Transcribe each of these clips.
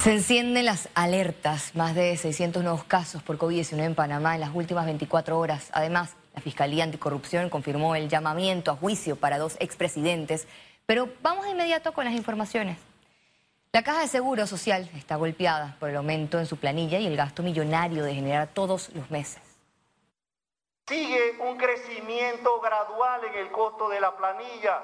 Se encienden las alertas, más de 600 nuevos casos por COVID-19 en Panamá en las últimas 24 horas. Además, la Fiscalía Anticorrupción confirmó el llamamiento a juicio para dos expresidentes. Pero vamos de inmediato con las informaciones. La Caja de Seguro Social está golpeada por el aumento en su planilla y el gasto millonario de generar todos los meses. Sigue un crecimiento gradual en el costo de la planilla.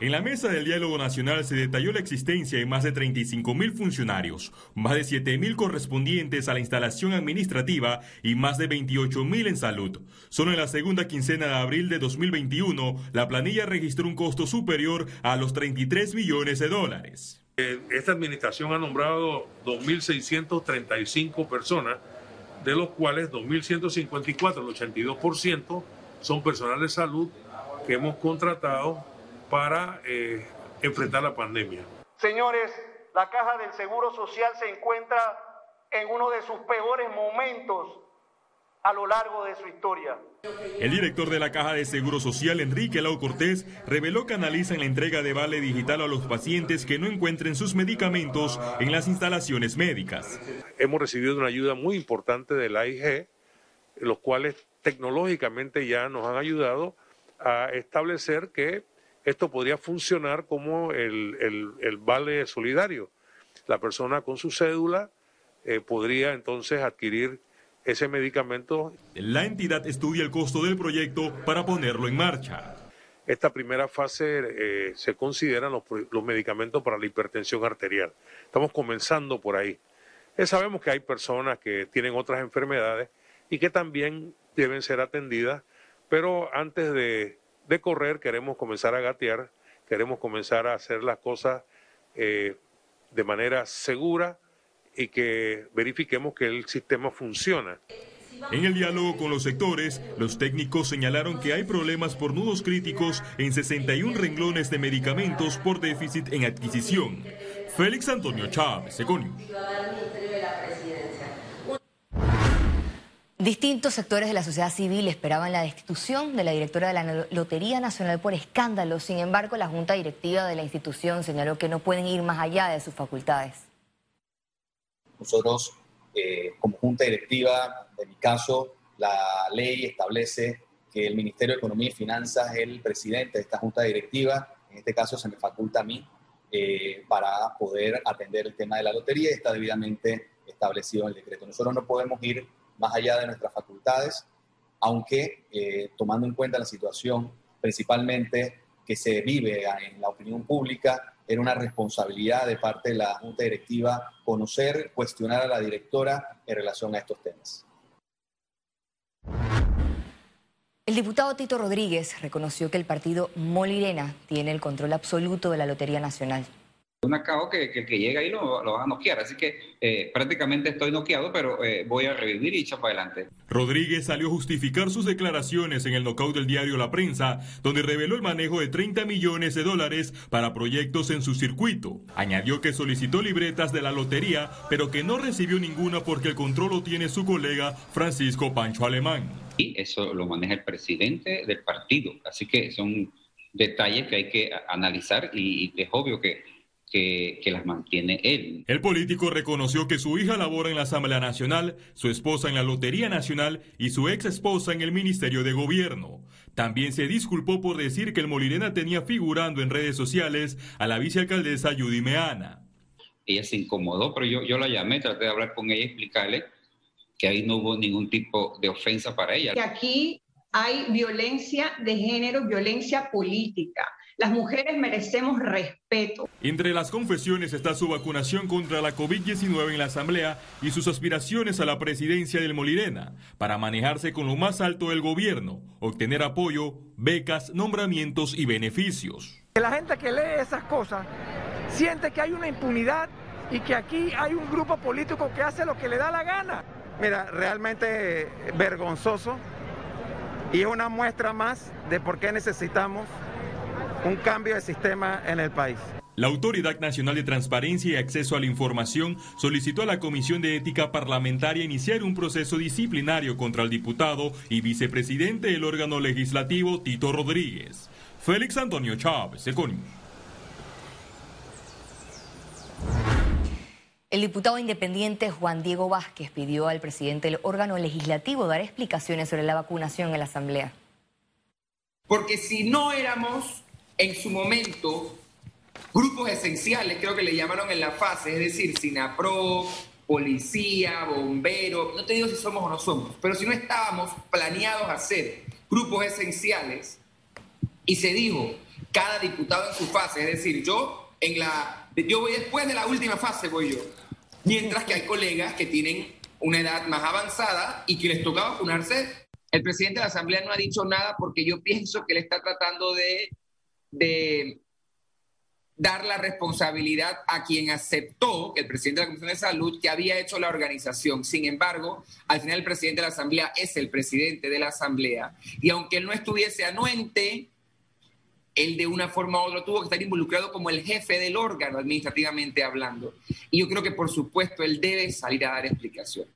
En la mesa del diálogo nacional se detalló la existencia de más de 35 mil funcionarios, más de 7 mil correspondientes a la instalación administrativa y más de 28 mil en salud. Solo en la segunda quincena de abril de 2021, la planilla registró un costo superior a los 33 millones de dólares. Eh, esta administración ha nombrado 2.635 personas, de los cuales 2.154, el 82%, son personal de salud que hemos contratado para eh, enfrentar la pandemia. Señores, la caja del Seguro Social se encuentra en uno de sus peores momentos a lo largo de su historia. El director de la Caja de Seguro Social, Enrique Lau Cortés, reveló que analizan la entrega de vale digital a los pacientes que no encuentren sus medicamentos en las instalaciones médicas. Hemos recibido una ayuda muy importante de la AIG, los cuales tecnológicamente ya nos han ayudado a establecer que esto podría funcionar como el, vale solidario. La persona con su cédula eh, podría entonces adquirir ese medicamento. La entidad estudia el costo del proyecto para ponerlo en marcha. Esta primera fase eh, se consideran los, los, medicamentos para la hipertensión arterial. Estamos comenzando por ahí. Eh, sabemos que hay personas que tienen otras enfermedades y que también deben ser atendidas, pero antes de de correr, queremos comenzar a gatear, queremos comenzar a hacer las cosas eh, de manera segura y que verifiquemos que el sistema funciona. En el diálogo con los sectores, los técnicos señalaron que hay problemas por nudos críticos en 61 renglones de medicamentos por déficit en adquisición. Félix Antonio Chávez, Econius. Distintos sectores de la sociedad civil esperaban la destitución de la directora de la Lotería Nacional por escándalo. Sin embargo, la junta directiva de la institución señaló que no pueden ir más allá de sus facultades. Nosotros, eh, como junta directiva, en mi caso, la ley establece que el Ministerio de Economía y Finanzas es el presidente de esta junta directiva. En este caso, se me faculta a mí eh, para poder atender el tema de la lotería está debidamente establecido en el decreto. Nosotros no podemos ir más allá de nuestras facultades, aunque eh, tomando en cuenta la situación principalmente que se vive en la opinión pública, era una responsabilidad de parte de la Junta Directiva conocer, cuestionar a la directora en relación a estos temas. El diputado Tito Rodríguez reconoció que el partido Molirena tiene el control absoluto de la Lotería Nacional un acabo que, que, que, llega ahí lo, lo van a noquear. Así que eh, prácticamente estoy noqueado, pero eh, voy a revivir y echar para adelante. Rodríguez salió a justificar sus declaraciones en el knockout del diario La Prensa, donde reveló el manejo de 30 millones de dólares para proyectos en su circuito. Añadió que solicitó libretas de la lotería, pero que no recibió ninguna porque el control lo tiene su colega Francisco Pancho Alemán. Y eso lo maneja el presidente del partido. Así que son detalles que hay que analizar y es obvio que que, las mantiene él. El político reconoció que su hija labora en la Asamblea Nacional, su esposa en la Lotería Nacional y su ex esposa en el Ministerio de Gobierno. También se disculpó por decir que el Molirena tenía figurando en redes sociales a la vicealcaldesa Judy Meana. Ella se incomodó, pero yo, yo la llamé, traté de hablar con ella y explicarle que ahí no hubo ningún tipo de ofensa para ella. Que aquí hay violencia de género, violencia política. Las mujeres merecemos respeto. Entre las confesiones está su vacunación contra la COVID-19 en la Asamblea y sus aspiraciones a la presidencia del Molirena para manejarse con lo más alto del gobierno, obtener apoyo, becas, nombramientos y beneficios. La gente que lee esas cosas siente que hay una impunidad y que aquí hay un grupo político que hace lo que le da la gana. Mira, realmente vergonzoso y es una muestra más de por qué necesitamos un cambio de sistema en el país. La Autoridad Nacional de Transparencia y Acceso a la Información solicitó a la Comisión de Ética Parlamentaria iniciar un proceso disciplinario contra el diputado y vicepresidente del órgano legislativo Tito Rodríguez. Félix Antonio Chávez, Econius. El diputado independiente Juan Diego Vázquez pidió al presidente del órgano legislativo dar explicaciones sobre la vacunación en la Asamblea. Porque si no éramos en su momento grupos esenciales, creo que le llamaron en la fase, es decir, SINAPRO, policía, bombero, no te digo si somos o no somos, pero si no estábamos planeados a ser grupos esenciales y se dijo cada diputado en su fase, es decir, yo en la yo voy después de la última fase voy yo. Mientras que hay colegas que tienen una edad más avanzada y que les toca vacunarse. El presidente de la Asamblea no ha dicho nada porque yo pienso que él está tratando de, de dar la responsabilidad a quien aceptó, el presidente de la Comisión de Salud, que había hecho la organización. Sin embargo, al final el presidente de la Asamblea es el presidente de la Asamblea. Y aunque él no estuviese anuente, él de una forma u otra tuvo que estar involucrado como el jefe del órgano, administrativamente hablando. Y yo creo que, por supuesto, él debe salir a dar explicación.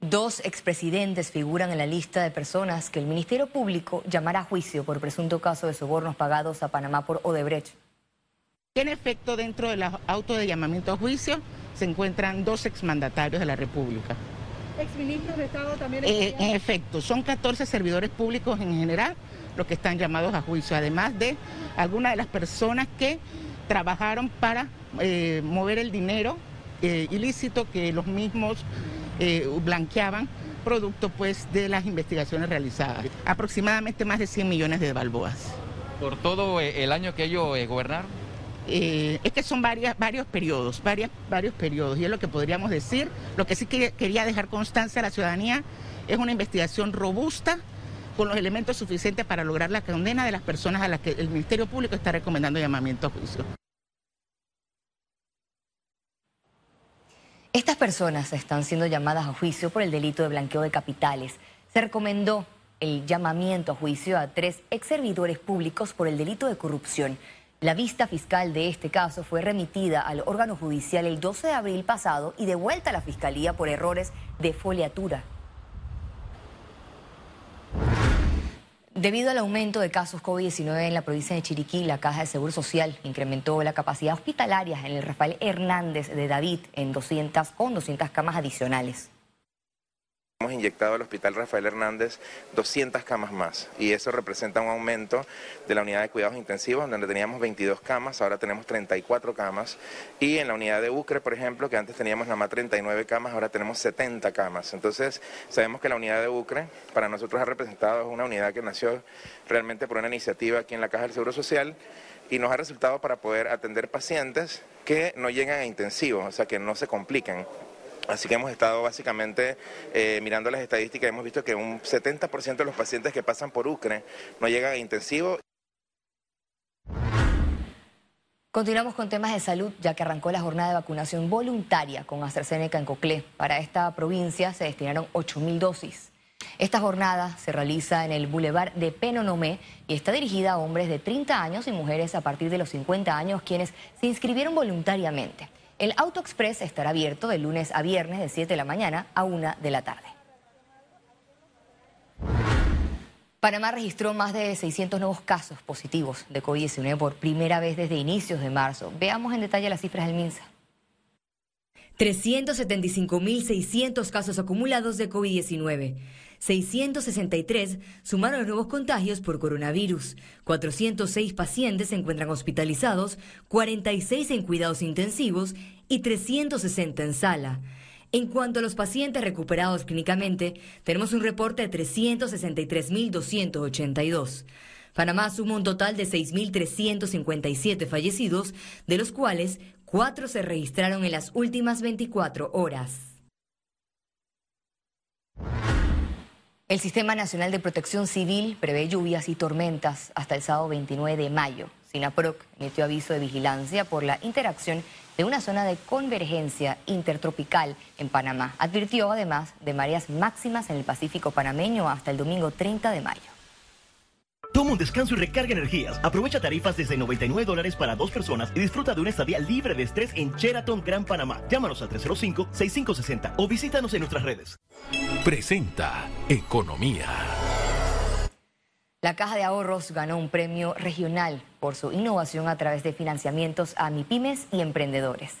Dos expresidentes figuran en la lista de personas que el Ministerio Público llamará a juicio por presunto caso de sobornos pagados a Panamá por Odebrecht. En efecto, dentro del auto de llamamiento a juicio se encuentran dos exmandatarios de la República exministros de Estado también. Eh, en efecto, son 14 servidores públicos en general los que están llamados a juicio, además de algunas de las personas que trabajaron para eh, mover el dinero eh, ilícito que los mismos blanqueaban producto pues de las investigaciones realizadas. Aproximadamente más de 100 millones de balboas. ¿Por todo el año que ellos gobernaron? Eh, es que son varias, varios periodos, varias, varios periodos, y es lo que podríamos decir. Lo que sí quería dejar constancia a la ciudadanía es una investigación robusta con los elementos suficientes para lograr la condena de las personas a las que el Ministerio Público está recomendando llamamiento a juicio. Estas personas están siendo llamadas a juicio por el delito de blanqueo de capitales. Se recomendó el llamamiento a juicio a tres ex servidores públicos por el delito de corrupción. La vista fiscal de este caso fue remitida al órgano judicial el 12 de abril pasado y devuelta a la Fiscalía por errores de foliatura. Debido al aumento de casos COVID-19 en la provincia de Chiriquí, la Caja de Seguro Social incrementó la capacidad hospitalaria en el Rafael Hernández de David en 200, con 200 camas adicionales. Hemos inyectado al Hospital Rafael Hernández 200 camas más y eso representa un aumento de la unidad de cuidados intensivos donde teníamos 22 camas, ahora tenemos 34 camas y en la unidad de Ucre, por ejemplo, que antes teníamos nada más 39 camas, ahora tenemos 70 camas. Entonces sabemos que la unidad de Ucre para nosotros ha representado una unidad que nació realmente por una iniciativa aquí en la Caja del Seguro Social y nos ha resultado para poder atender pacientes que no llegan a intensivos, o sea, que no se complican. Así que hemos estado básicamente eh, mirando las estadísticas hemos visto que un 70% de los pacientes que pasan por UCRE no llegan a intensivo. Continuamos con temas de salud, ya que arrancó la jornada de vacunación voluntaria con AstraZeneca en Coclé. Para esta provincia se destinaron 8.000 dosis. Esta jornada se realiza en el Boulevard de Penonomé y está dirigida a hombres de 30 años y mujeres a partir de los 50 años quienes se inscribieron voluntariamente. El Auto Express estará abierto de lunes a viernes de 7 de la mañana a 1 de la tarde. Panamá registró más de 600 nuevos casos positivos de COVID-19 por primera vez desde inicios de marzo. Veamos en detalle las cifras del MINSA. 375.600 casos acumulados de COVID-19. 663 sumaron nuevos contagios por coronavirus. 406 pacientes se encuentran hospitalizados, 46 en cuidados intensivos y 360 en sala. En cuanto a los pacientes recuperados clínicamente, tenemos un reporte de 363.282. Panamá suma un total de 6.357 fallecidos, de los cuales cuatro se registraron en las últimas 24 horas. El Sistema Nacional de Protección Civil prevé lluvias y tormentas hasta el sábado 29 de mayo. SINAPROC emitió aviso de vigilancia por la interacción de una zona de convergencia intertropical en Panamá. Advirtió además de mareas máximas en el Pacífico panameño hasta el domingo 30 de mayo. Toma un descanso y recarga energías. Aprovecha tarifas desde 99 dólares para dos personas y disfruta de una estadía libre de estrés en Sheraton Gran Panamá. Llámanos al 305-6560 o visítanos en nuestras redes. Presenta Economía. La Caja de Ahorros ganó un premio regional por su innovación a través de financiamientos a MIPIMES y emprendedores.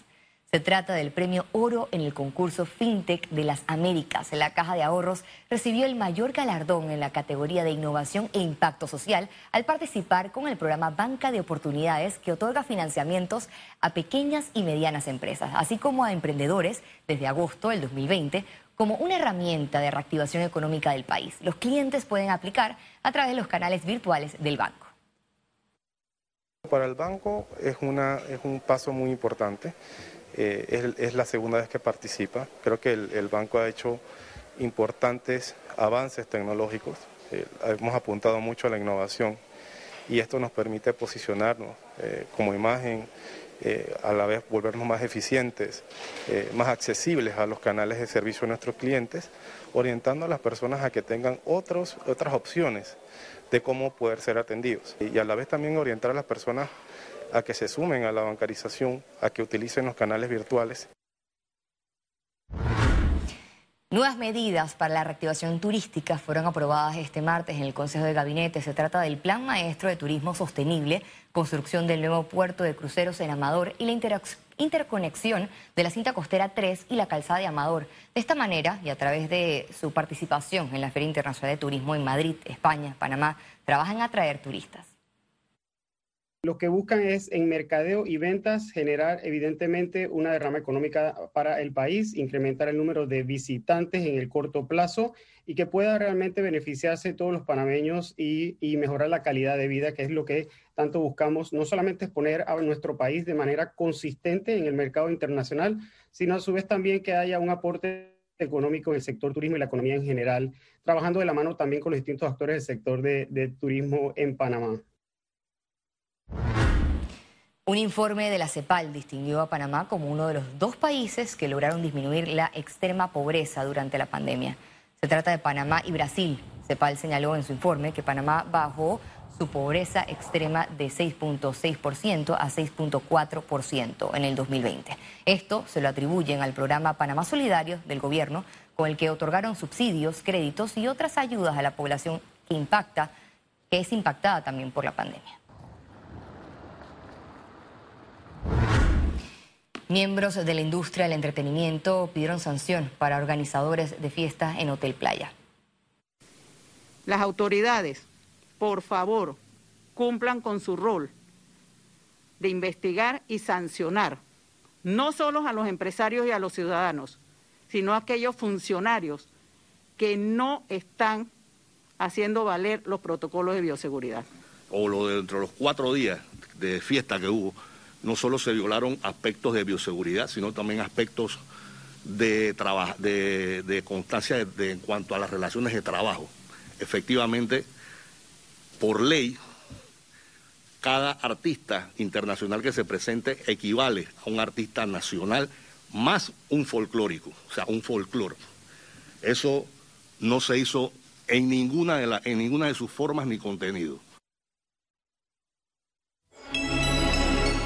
Se trata del premio Oro en el concurso FinTech de las Américas. La Caja de Ahorros recibió el mayor galardón en la categoría de innovación e impacto social al participar con el programa Banca de Oportunidades que otorga financiamientos a pequeñas y medianas empresas, así como a emprendedores desde agosto del 2020 como una herramienta de reactivación económica del país. Los clientes pueden aplicar a través de los canales virtuales del banco. Para el banco es, es un paso muy importante eh, es, la segunda vez que participa. Creo que el, banco ha hecho importantes avances tecnológicos. Eh, hemos apuntado mucho a la innovación y esto nos permite posicionarnos eh, como imagen, a la vez volvernos más eficientes, más accesibles a los canales de servicio de nuestros clientes, orientando a las personas a que tengan otros, otras opciones de cómo poder ser atendidos. Y a la vez también orientar a las personas a que se sumen a la bancarización, a que utilicen los canales virtuales. Nuevas medidas para la reactivación turística fueron aprobadas este martes en el Consejo de Gabinete. Se trata del Plan Maestro de Turismo Sostenible, construcción del nuevo puerto de cruceros en Amador y la interconexión de la cinta costera 3 y la calzada de Amador. De esta manera, y a través de su participación en la Feria Internacional de Turismo en Madrid, España, Panamá, trabajan a atraer turistas. Lo que buscan es en mercadeo y ventas generar evidentemente una derrama económica para el país, incrementar el número de visitantes en el corto plazo y que pueda realmente beneficiarse todos los panameños y, mejorar la calidad de vida, que es lo que tanto buscamos, no solamente exponer a nuestro país de manera consistente en el mercado internacional, sino a su vez también que haya un aporte económico en el sector turismo y la economía en general, trabajando de la mano también con los distintos actores del sector de turismo en Panamá. Un informe de la CEPAL distinguió a Panamá como uno de los dos países que lograron disminuir la extrema pobreza durante la pandemia. Se trata de Panamá y Brasil. CEPAL señaló en su informe que Panamá bajó su pobreza extrema de 6.6% a 6.4% en el 2020. Esto se lo atribuyen al programa Panamá Solidario del gobierno, con el que otorgaron subsidios, créditos y otras ayudas a la población que impacta, que es impactada también por la pandemia. Miembros de la industria del entretenimiento pidieron sanción para organizadores de fiestas en Hotel Playa. Las autoridades, por favor, cumplan con su rol de investigar y sancionar, no solo a los empresarios y a los ciudadanos, sino a aquellos funcionarios que no están haciendo valer los protocolos de bioseguridad. O lo de dentro de los cuatro días de fiesta que hubo, no solo se violaron aspectos de bioseguridad, sino también aspectos de, de, constancia en cuanto a las relaciones de trabajo. Efectivamente, por ley, cada artista internacional que se presente equivale a un artista nacional más un folclórico, o sea, un folclore. Eso no se hizo en ninguna de, en ninguna de sus formas ni contenido.